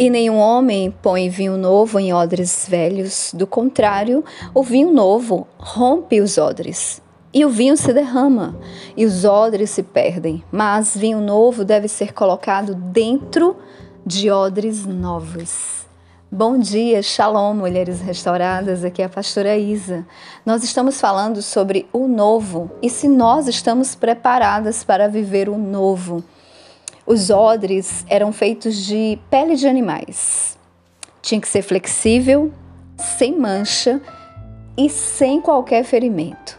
E nenhum homem põe vinho novo em odres velhos, do contrário, o vinho novo rompe os odres. E o vinho se derrama, e os odres se perdem, mas vinho novo deve ser colocado dentro de odres novos. Bom dia, Shalom, mulheres restauradas. Aqui é a pastora Isa. Nós estamos falando sobre o novo e se nós estamos preparadas para viver o novo. Os odres eram feitos de pele de animais. Tinha que ser flexível, sem mancha e sem qualquer ferimento.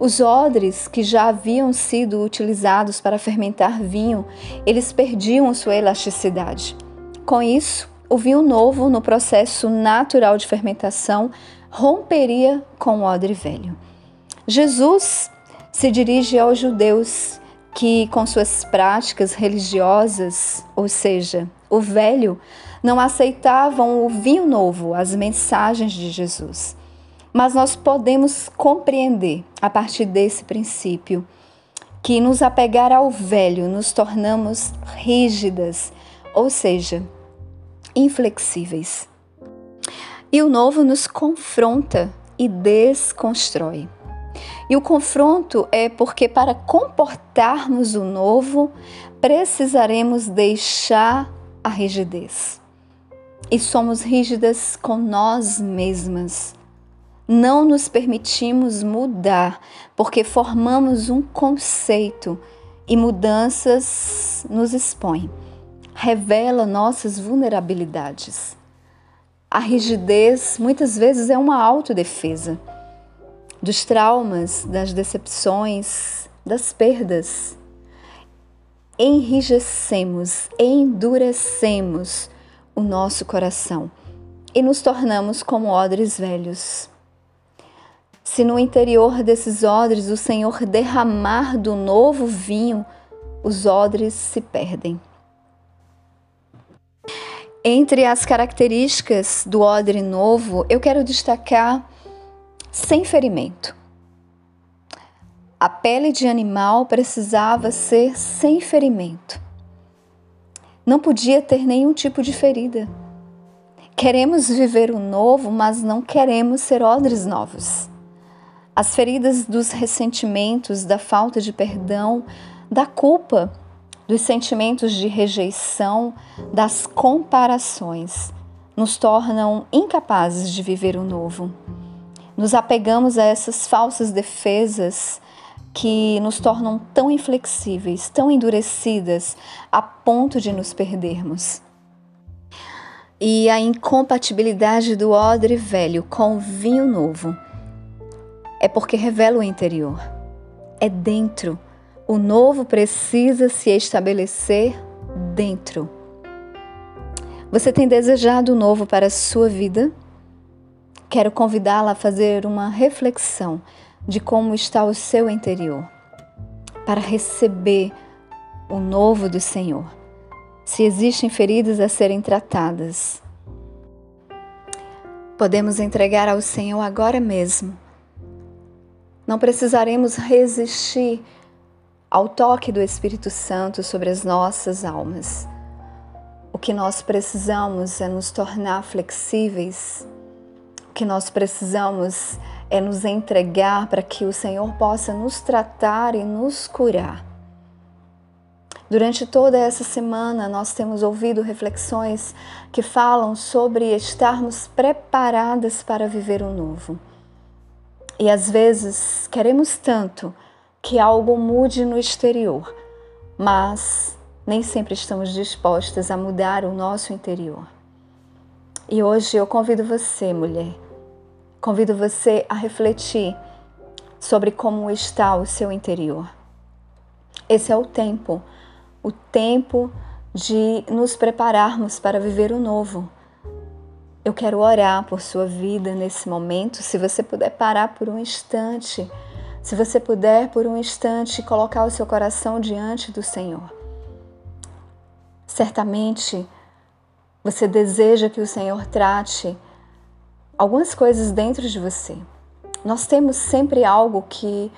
Os odres que já haviam sido utilizados para fermentar vinho, eles perdiam sua elasticidade. Com isso, o vinho novo, no processo natural de fermentação, romperia com o odre velho. Jesus se dirige aos judeus que, com suas práticas religiosas, ou seja, o velho, não aceitavam o vinho novo, as mensagens de Jesus. Mas nós podemos compreender, a partir desse princípio, que nos apegar ao velho nos tornamos rígidas, ou seja, inflexíveis. E o novo nos confronta e desconstrói. E o confronto é porque, para comportarmos o novo, precisaremos deixar a rigidez. E somos rígidas com nós mesmas. Não nos permitimos mudar porque formamos um conceito e mudanças nos expõem. Revela nossas vulnerabilidades. A rigidez muitas vezes é uma autodefesa dos traumas, das decepções, das perdas. Enrijecemos, endurecemos o nosso coração e nos tornamos como odres velhos. Se no interior desses odres o Senhor derramar do novo vinho, os odres se perdem. Entre as características do odre novo, eu quero destacar sem ferimento. A pele de animal precisava ser sem ferimento. Não podia ter nenhum tipo de ferida. Queremos viver o novo, mas não queremos ser odres novos. As feridas dos ressentimentos, da falta de perdão, da culpa, dos sentimentos de rejeição, das comparações, nos tornam incapazes de viver o novo nos apegamos a essas falsas defesas que nos tornam tão inflexíveis, tão endurecidas, a ponto de nos perdermos. E a incompatibilidade do odre velho com o vinho novo é porque revela o interior. É dentro. O novo precisa se estabelecer dentro. Você tem desejado o novo para a sua vida? Quero convidá-la a fazer uma reflexão de como está o seu interior, para receber o novo do Senhor. Se existem feridas a serem tratadas, podemos entregar ao Senhor agora mesmo. Não precisaremos resistir ao toque do Espírito Santo sobre as nossas almas. O que nós precisamos é nos tornar flexíveis que nós precisamos é nos entregar para que o Senhor possa nos tratar e nos curar. Durante toda essa semana, nós temos ouvido reflexões que falam sobre estarmos preparadas para viver o novo. E às vezes queremos tanto que algo mude no exterior, mas nem sempre estamos dispostas a mudar o nosso interior. E hoje eu convido você, mulher, Convido você a refletir sobre como está o seu interior. Esse é o tempo, o tempo de nos prepararmos para viver o novo. Eu quero orar por sua vida nesse momento. Se você puder parar por um instante, se você puder por um instante colocar o seu coração diante do Senhor. Certamente você deseja que o Senhor trate algumas coisas dentro de você. Nós temos sempre algo que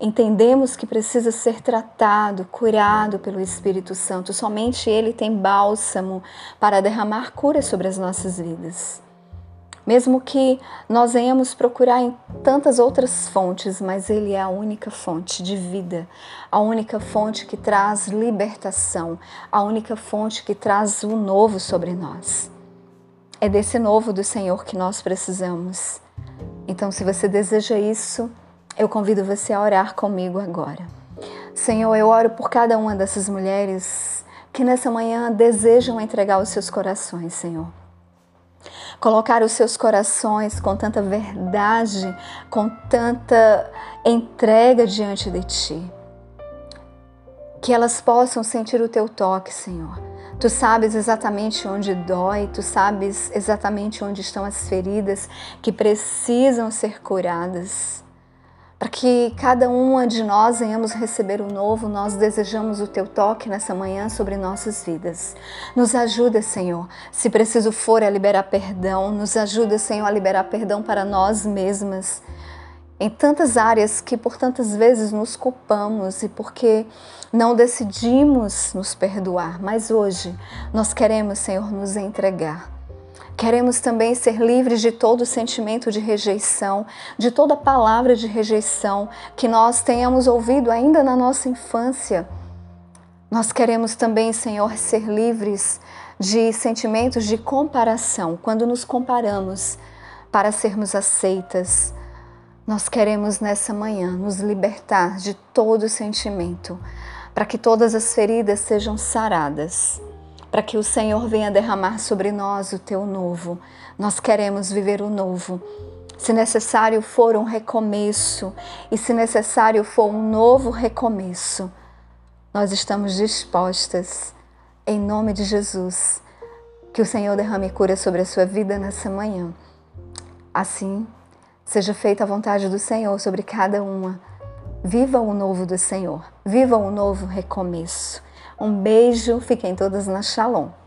entendemos que precisa ser tratado, curado pelo Espírito Santo. Somente Ele tem bálsamo para derramar cura sobre as nossas vidas. Mesmo que nós venhamos procurar em tantas outras fontes, mas Ele é a única fonte de vida, a única fonte que traz libertação, a única fonte que traz o novo sobre nós. É desse novo do Senhor que nós precisamos. Então, se você deseja isso, eu convido você a orar comigo agora. Senhor, eu oro por cada uma dessas mulheres que nessa manhã desejam entregar os seus corações, Senhor. Colocar os seus corações com tanta verdade, com tanta entrega diante de Ti. Que elas possam sentir o Teu toque, Senhor. Tu sabes exatamente onde dói, tu sabes exatamente onde estão as feridas que precisam ser curadas. Para que cada uma de nós venhamos receber o novo, nós desejamos o teu toque nessa manhã sobre nossas vidas. Nos ajuda, Senhor, se preciso for a liberar perdão, nos ajuda, Senhor, a liberar perdão para nós mesmas. Em tantas áreas que por tantas vezes nos culpamos e porque não decidimos nos perdoar, mas hoje nós queremos, Senhor, nos entregar Queremos também ser livres de todo sentimento de rejeição, de toda palavra de rejeição que nós tenhamos ouvido ainda na nossa infância. Nós queremos também, Senhor, ser livres de sentimentos de comparação, quando nos comparamos para sermos aceitas. Nós queremos nessa manhã nos libertar de todo sentimento, para que todas as feridas sejam saradas para que o Senhor venha derramar sobre nós o teu novo. Nós queremos viver o novo. Se necessário for um recomeço e se necessário for um novo recomeço, nós estamos dispostas, em nome de Jesus, que o Senhor derrame cura sobre a sua vida nessa manhã. Assim, seja feita a vontade do Senhor sobre cada uma. Viva o novo do Senhor, viva o novo recomeço. Um beijo, fiquem todas na Shalom.